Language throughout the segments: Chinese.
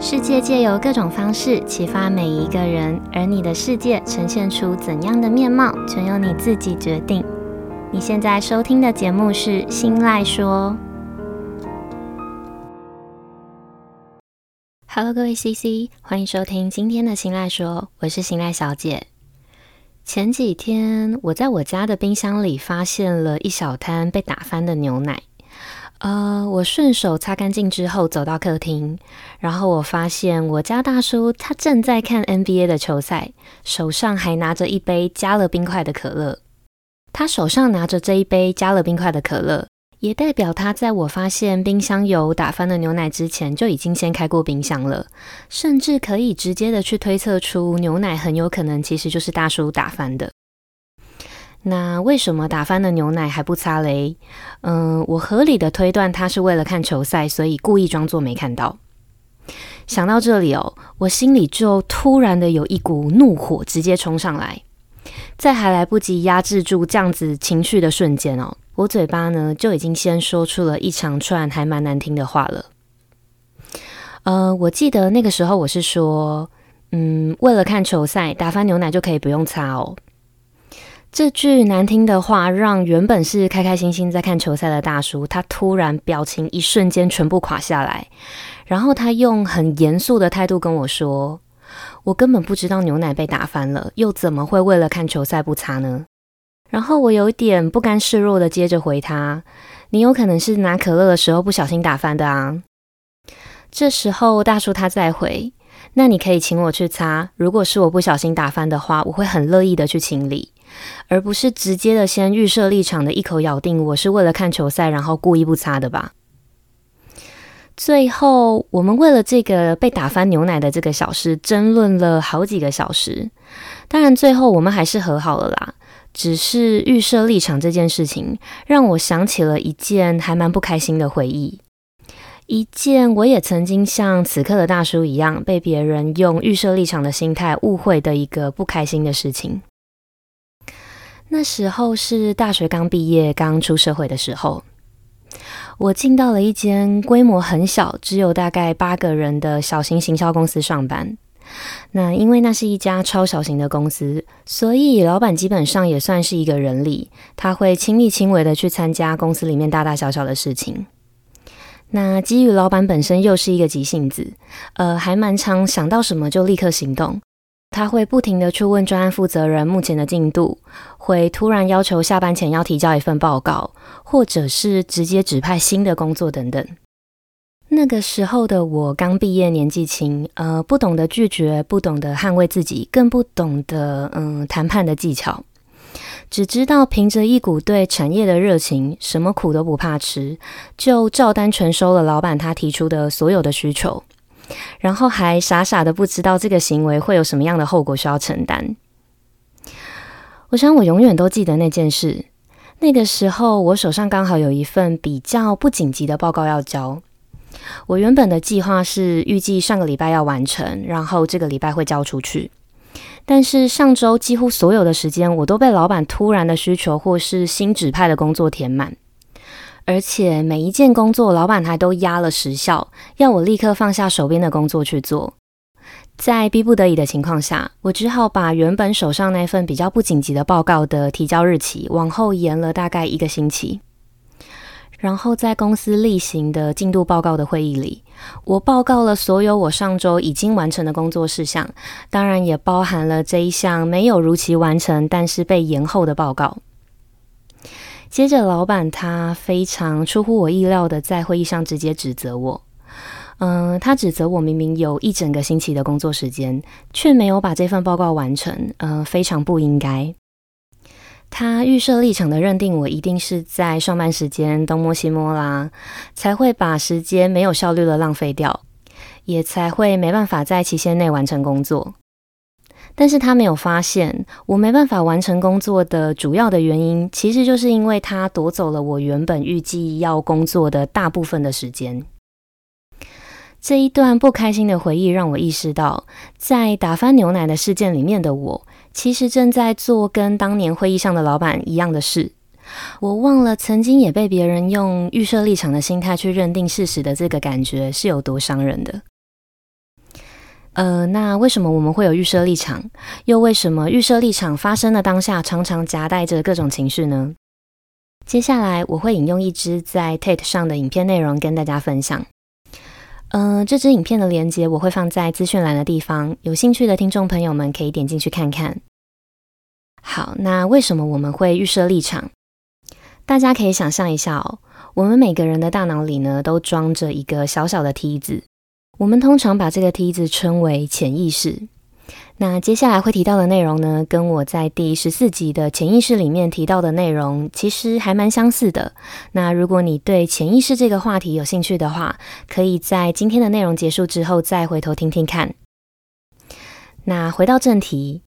世界借由各种方式启发每一个人，而你的世界呈现出怎样的面貌，全由你自己决定。你现在收听的节目是《新赖说》。Hello，各位 CC，欢迎收听今天的《新赖说》，我是新赖小姐。前几天，我在我家的冰箱里发现了一小滩被打翻的牛奶。呃，我顺手擦干净之后，走到客厅，然后我发现我家大叔他正在看 NBA 的球赛，手上还拿着一杯加了冰块的可乐。他手上拿着这一杯加了冰块的可乐，也代表他在我发现冰箱有打翻的牛奶之前，就已经先开过冰箱了，甚至可以直接的去推测出牛奶很有可能其实就是大叔打翻的。那为什么打翻的牛奶还不擦嘞？嗯，我合理的推断他是为了看球赛，所以故意装作没看到。想到这里哦，我心里就突然的有一股怒火直接冲上来。在还来不及压制住这样子情绪的瞬间哦，我嘴巴呢就已经先说出了一长串还蛮难听的话了。呃，我记得那个时候我是说，嗯，为了看球赛，打翻牛奶就可以不用擦哦。这句难听的话让原本是开开心心在看球赛的大叔，他突然表情一瞬间全部垮下来，然后他用很严肃的态度跟我说。我根本不知道牛奶被打翻了，又怎么会为了看球赛不擦呢？然后我有一点不甘示弱的接着回他：“你有可能是拿可乐的时候不小心打翻的啊。”这时候大叔他再回：“那你可以请我去擦，如果是我不小心打翻的话，我会很乐意的去清理，而不是直接的先预设立场的一口咬定我是为了看球赛，然后故意不擦的吧。”最后，我们为了这个被打翻牛奶的这个小事争论了好几个小时。当然，最后我们还是和好了啦。只是预设立场这件事情，让我想起了一件还蛮不开心的回忆，一件我也曾经像此刻的大叔一样，被别人用预设立场的心态误会的一个不开心的事情。那时候是大学刚毕业、刚出社会的时候。我进到了一间规模很小，只有大概八个人的小型行销公司上班。那因为那是一家超小型的公司，所以老板基本上也算是一个人力，他会亲力亲为的去参加公司里面大大小小的事情。那基于老板本身又是一个急性子，呃，还蛮常想到什么就立刻行动。他会不停的去问专案负责人目前的进度，会突然要求下班前要提交一份报告，或者是直接指派新的工作等等。那个时候的我刚毕业，年纪轻，呃，不懂得拒绝，不懂得捍卫自己，更不懂得嗯谈判的技巧，只知道凭着一股对产业的热情，什么苦都不怕吃，就照单全收了老板他提出的所有的需求。然后还傻傻的不知道这个行为会有什么样的后果需要承担。我想我永远都记得那件事。那个时候我手上刚好有一份比较不紧急的报告要交。我原本的计划是预计上个礼拜要完成，然后这个礼拜会交出去。但是上周几乎所有的时间我都被老板突然的需求或是新指派的工作填满。而且每一件工作，老板还都压了时效，要我立刻放下手边的工作去做。在逼不得已的情况下，我只好把原本手上那份比较不紧急的报告的提交日期往后延了大概一个星期。然后在公司例行的进度报告的会议里，我报告了所有我上周已经完成的工作事项，当然也包含了这一项没有如期完成但是被延后的报告。接着，老板他非常出乎我意料的在会议上直接指责我。嗯、他指责我明明有一整个星期的工作时间，却没有把这份报告完成。嗯、呃，非常不应该。他预设立场的认定我一定是在上班时间东摸西摸啦，才会把时间没有效率的浪费掉，也才会没办法在期限内完成工作。但是他没有发现，我没办法完成工作的主要的原因，其实就是因为他夺走了我原本预计要工作的大部分的时间。这一段不开心的回忆让我意识到，在打翻牛奶的事件里面的我，其实正在做跟当年会议上的老板一样的事。我忘了曾经也被别人用预设立场的心态去认定事实的这个感觉是有多伤人的。呃，那为什么我们会有预设立场？又为什么预设立场发生的当下常常夹带着各种情绪呢？接下来我会引用一支在 Tate 上的影片内容跟大家分享。呃，这支影片的连接我会放在资讯栏的地方，有兴趣的听众朋友们可以点进去看看。好，那为什么我们会预设立场？大家可以想象一下哦，我们每个人的大脑里呢，都装着一个小小的梯子。我们通常把这个梯子称为潜意识。那接下来会提到的内容呢，跟我在第十四集的潜意识里面提到的内容其实还蛮相似的。那如果你对潜意识这个话题有兴趣的话，可以在今天的内容结束之后再回头听听看。那回到正题。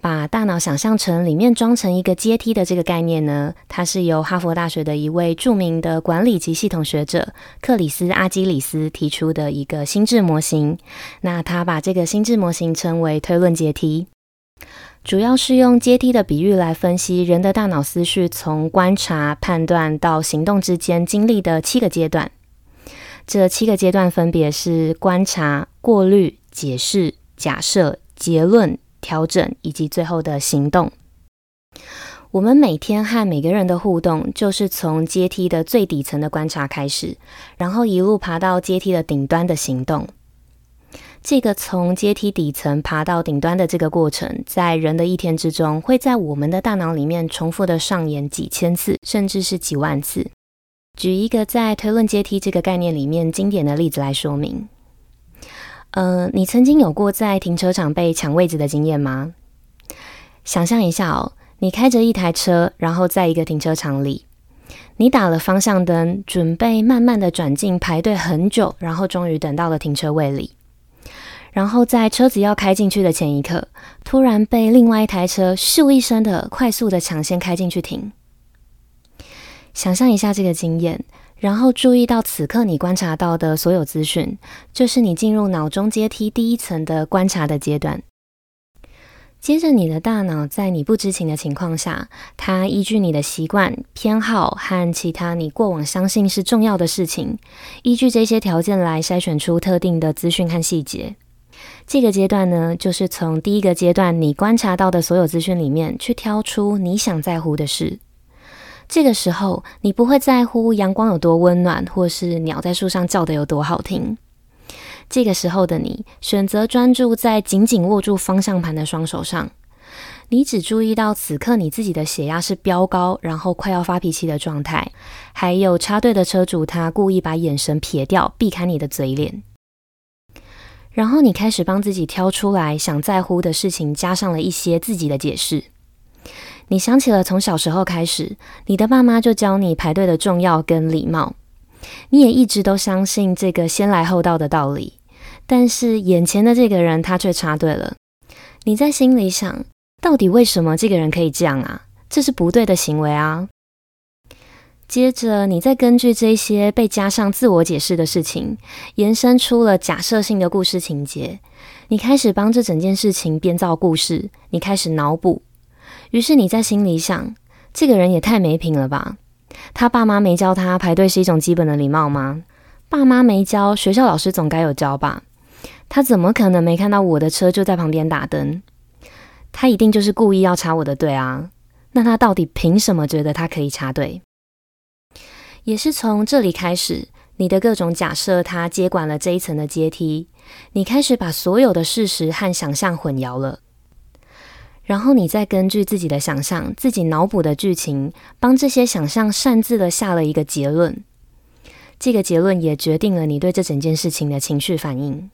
把大脑想象成里面装成一个阶梯的这个概念呢，它是由哈佛大学的一位著名的管理及系统学者克里斯·阿基里斯提出的一个心智模型。那他把这个心智模型称为推论阶梯，主要是用阶梯的比喻来分析人的大脑思绪从观察、判断到行动之间经历的七个阶段。这七个阶段分别是观察、过滤、解释、假设、结论。调整以及最后的行动。我们每天和每个人的互动，就是从阶梯的最底层的观察开始，然后一路爬到阶梯的顶端的行动。这个从阶梯底层爬到顶端的这个过程，在人的一天之中，会在我们的大脑里面重复的上演几千次，甚至是几万次。举一个在推论阶梯这个概念里面经典的例子来说明。呃，你曾经有过在停车场被抢位置的经验吗？想象一下哦，你开着一台车，然后在一个停车场里，你打了方向灯，准备慢慢的转进排队很久，然后终于等到了停车位里。然后在车子要开进去的前一刻，突然被另外一台车咻一声的快速的抢先开进去停。想象一下这个经验。然后注意到此刻你观察到的所有资讯，就是你进入脑中阶梯第一层的观察的阶段。接着，你的大脑在你不知情的情况下，它依据你的习惯、偏好和其他你过往相信是重要的事情，依据这些条件来筛选出特定的资讯和细节。这个阶段呢，就是从第一个阶段你观察到的所有资讯里面去挑出你想在乎的事。这个时候，你不会在乎阳光有多温暖，或是鸟在树上叫得有多好听。这个时候的你，选择专注在紧紧握住方向盘的双手上。你只注意到此刻你自己的血压是飙高，然后快要发脾气的状态，还有插队的车主他故意把眼神撇掉，避开你的嘴脸。然后你开始帮自己挑出来想在乎的事情，加上了一些自己的解释。你想起了从小时候开始，你的爸妈就教你排队的重要跟礼貌，你也一直都相信这个先来后到的道理。但是眼前的这个人他却插队了，你在心里想，到底为什么这个人可以这样啊？这是不对的行为啊！接着，你再根据这些被加上自我解释的事情，延伸出了假设性的故事情节。你开始帮这整件事情编造故事，你开始脑补。于是你在心里想，这个人也太没品了吧？他爸妈没教他排队是一种基本的礼貌吗？爸妈没教，学校老师总该有教吧？他怎么可能没看到我的车就在旁边打灯？他一定就是故意要插我的队啊！那他到底凭什么觉得他可以插队？也是从这里开始，你的各种假设，他接管了这一层的阶梯，你开始把所有的事实和想象混淆了。然后你再根据自己的想象、自己脑补的剧情，帮这些想象擅自的下了一个结论。这个结论也决定了你对这整件事情的情绪反应。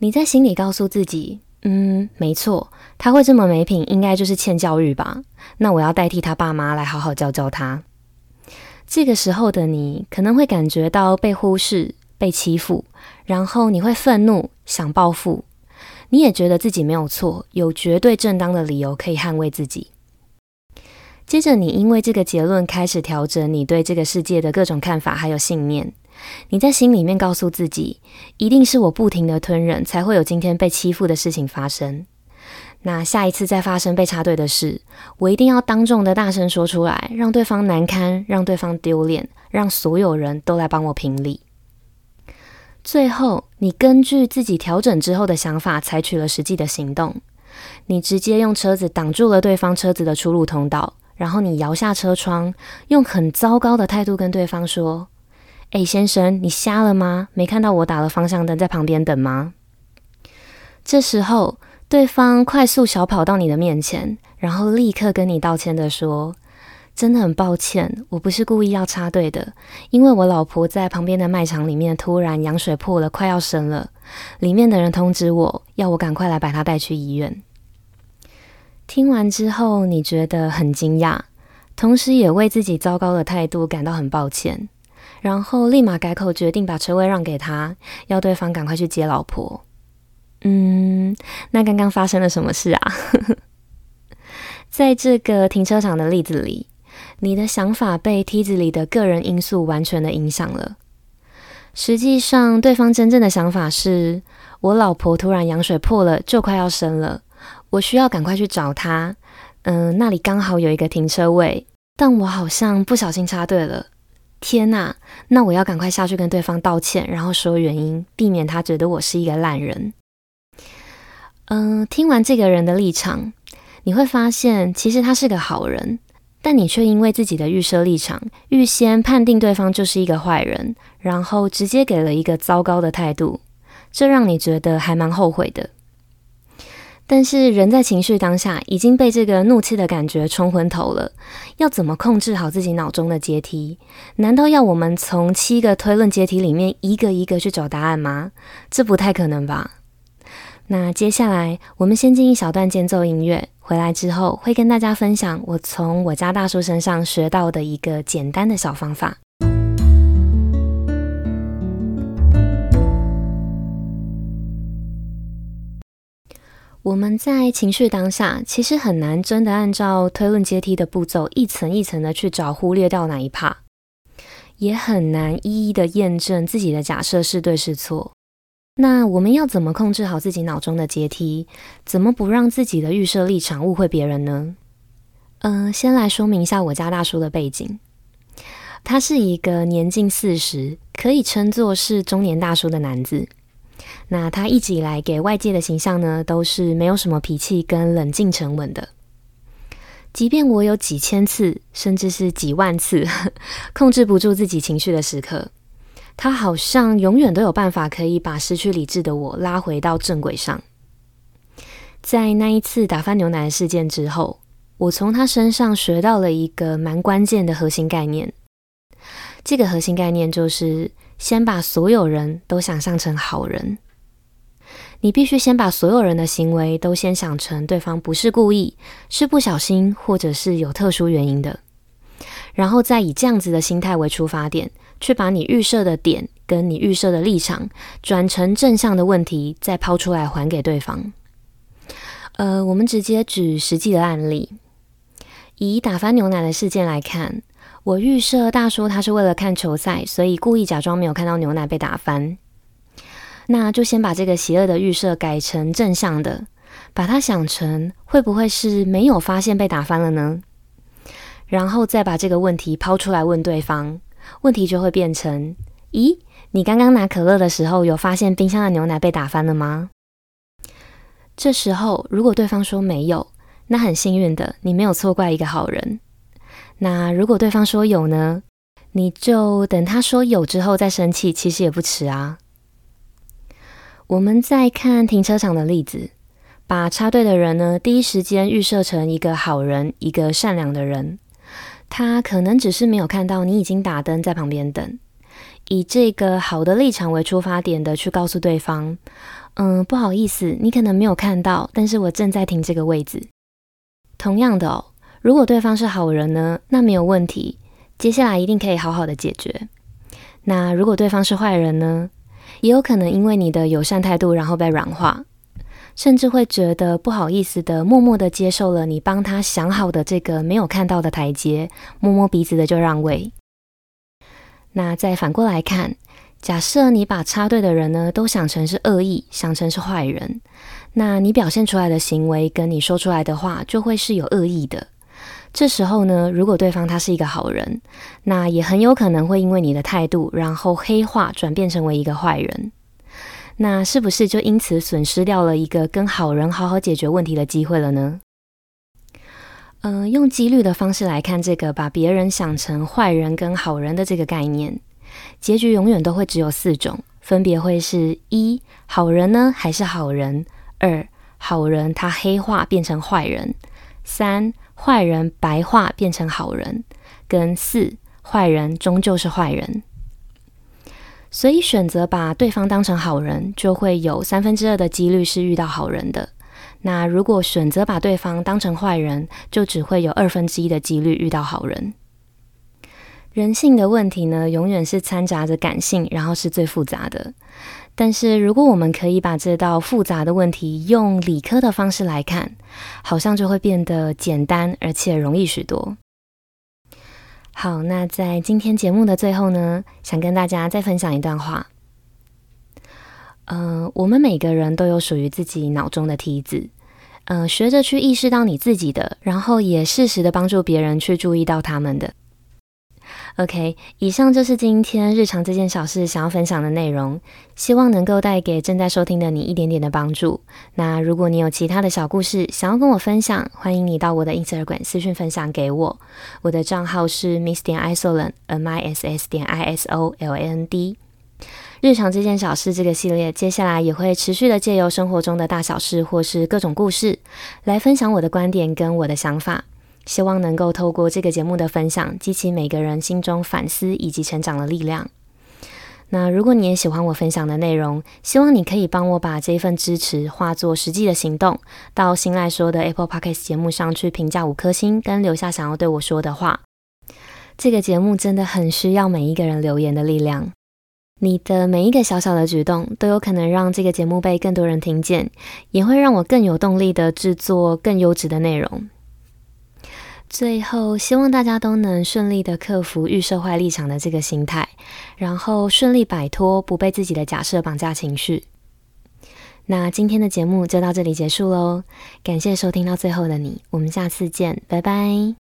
你在心里告诉自己：“嗯，没错，他会这么没品，应该就是欠教育吧？那我要代替他爸妈来好好教教他。”这个时候的你可能会感觉到被忽视、被欺负，然后你会愤怒，想报复。你也觉得自己没有错，有绝对正当的理由可以捍卫自己。接着，你因为这个结论开始调整你对这个世界的各种看法，还有信念。你在心里面告诉自己，一定是我不停的吞忍，才会有今天被欺负的事情发生。那下一次再发生被插队的事，我一定要当众的大声说出来，让对方难堪，让对方丢脸，让所有人都来帮我评理。最后，你根据自己调整之后的想法，采取了实际的行动。你直接用车子挡住了对方车子的出入通道，然后你摇下车窗，用很糟糕的态度跟对方说：“哎，先生，你瞎了吗？没看到我打了方向灯在旁边等吗？”这时候，对方快速小跑到你的面前，然后立刻跟你道歉的说。真的很抱歉，我不是故意要插队的，因为我老婆在旁边的卖场里面突然羊水破了，快要生了。里面的人通知我要我赶快来把她带去医院。听完之后，你觉得很惊讶，同时也为自己糟糕的态度感到很抱歉，然后立马改口，决定把车位让给他，要对方赶快去接老婆。嗯，那刚刚发生了什么事啊？在这个停车场的例子里。你的想法被梯子里的个人因素完全的影响了。实际上，对方真正的想法是：我老婆突然羊水破了，就快要生了，我需要赶快去找她。嗯，那里刚好有一个停车位，但我好像不小心插队了。天哪！那我要赶快下去跟对方道歉，然后说原因，避免他觉得我是一个烂人。嗯，听完这个人的立场，你会发现，其实他是个好人。但你却因为自己的预设立场，预先判定对方就是一个坏人，然后直接给了一个糟糕的态度，这让你觉得还蛮后悔的。但是人在情绪当下已经被这个怒气的感觉冲昏头了，要怎么控制好自己脑中的阶梯？难道要我们从七个推论阶梯里面一个一个去找答案吗？这不太可能吧？那接下来我们先进一小段间奏音乐。回来之后，会跟大家分享我从我家大叔身上学到的一个简单的小方法。我们在情绪当下，其实很难真的按照推论阶梯的步骤，一层一层的去找忽略掉哪一 part，也很难一一的验证自己的假设是对是错。那我们要怎么控制好自己脑中的阶梯？怎么不让自己的预设立场误会别人呢？嗯、先来说明一下我家大叔的背景。他是一个年近四十，可以称作是中年大叔的男子。那他一直以来给外界的形象呢，都是没有什么脾气跟冷静沉稳的。即便我有几千次，甚至是几万次控制不住自己情绪的时刻。他好像永远都有办法可以把失去理智的我拉回到正轨上。在那一次打翻牛奶的事件之后，我从他身上学到了一个蛮关键的核心概念。这个核心概念就是先把所有人都想象成好人。你必须先把所有人的行为都先想成对方不是故意，是不小心，或者是有特殊原因的，然后再以这样子的心态为出发点。去把你预设的点跟你预设的立场转成正向的问题，再抛出来还给对方。呃，我们直接举实际的案例，以打翻牛奶的事件来看，我预设大叔他是为了看球赛，所以故意假装没有看到牛奶被打翻。那就先把这个邪恶的预设改成正向的，把它想成会不会是没有发现被打翻了呢？然后再把这个问题抛出来问对方。问题就会变成：咦，你刚刚拿可乐的时候，有发现冰箱的牛奶被打翻了吗？这时候，如果对方说没有，那很幸运的，你没有错怪一个好人。那如果对方说有呢？你就等他说有之后再生气，其实也不迟啊。我们再看停车场的例子，把插队的人呢，第一时间预设成一个好人，一个善良的人。他可能只是没有看到你已经打灯在旁边等，以这个好的立场为出发点的去告诉对方，嗯，不好意思，你可能没有看到，但是我正在停这个位置。同样的哦，如果对方是好人呢，那没有问题，接下来一定可以好好的解决。那如果对方是坏人呢，也有可能因为你的友善态度，然后被软化。甚至会觉得不好意思的，默默的接受了你帮他想好的这个没有看到的台阶，摸摸鼻子的就让位。那再反过来看，假设你把插队的人呢都想成是恶意，想成是坏人，那你表现出来的行为跟你说出来的话就会是有恶意的。这时候呢，如果对方他是一个好人，那也很有可能会因为你的态度，然后黑化转变成为一个坏人。那是不是就因此损失掉了一个跟好人好好解决问题的机会了呢？嗯、用几率的方式来看这个，把别人想成坏人跟好人的这个概念，结局永远都会只有四种，分别会是一好人呢还是好人，二好人他黑化变成坏人，三坏人白化变成好人，跟四坏人终究是坏人。所以选择把对方当成好人，就会有三分之二的几率是遇到好人的。那如果选择把对方当成坏人，就只会有二分之一的几率遇到好人。人性的问题呢，永远是掺杂着感性，然后是最复杂的。但是如果我们可以把这道复杂的问题用理科的方式来看，好像就会变得简单而且容易许多。好，那在今天节目的最后呢，想跟大家再分享一段话。嗯、呃，我们每个人都有属于自己脑中的梯子。嗯、呃，学着去意识到你自己的，然后也适时的帮助别人去注意到他们的。OK，以上就是今天日常这件小事想要分享的内容，希望能够带给正在收听的你一点点的帮助。那如果你有其他的小故事想要跟我分享，欢迎你到我的 Instagram 私讯分享给我，我的账号是 Miss 点 Isoland，M I S S 点 I S O L A N D。日常这件小事这个系列，接下来也会持续的借由生活中的大小事或是各种故事，来分享我的观点跟我的想法。希望能够透过这个节目的分享，激起每个人心中反思以及成长的力量。那如果你也喜欢我分享的内容，希望你可以帮我把这份支持化作实际的行动，到新来说的 Apple Podcast 节目上去评价五颗星，跟留下想要对我说的话。这个节目真的很需要每一个人留言的力量。你的每一个小小的举动，都有可能让这个节目被更多人听见，也会让我更有动力的制作更优质的内容。最后，希望大家都能顺利的克服预设坏立场的这个心态，然后顺利摆脱不被自己的假设绑架情绪。那今天的节目就到这里结束喽，感谢收听到最后的你，我们下次见，拜拜。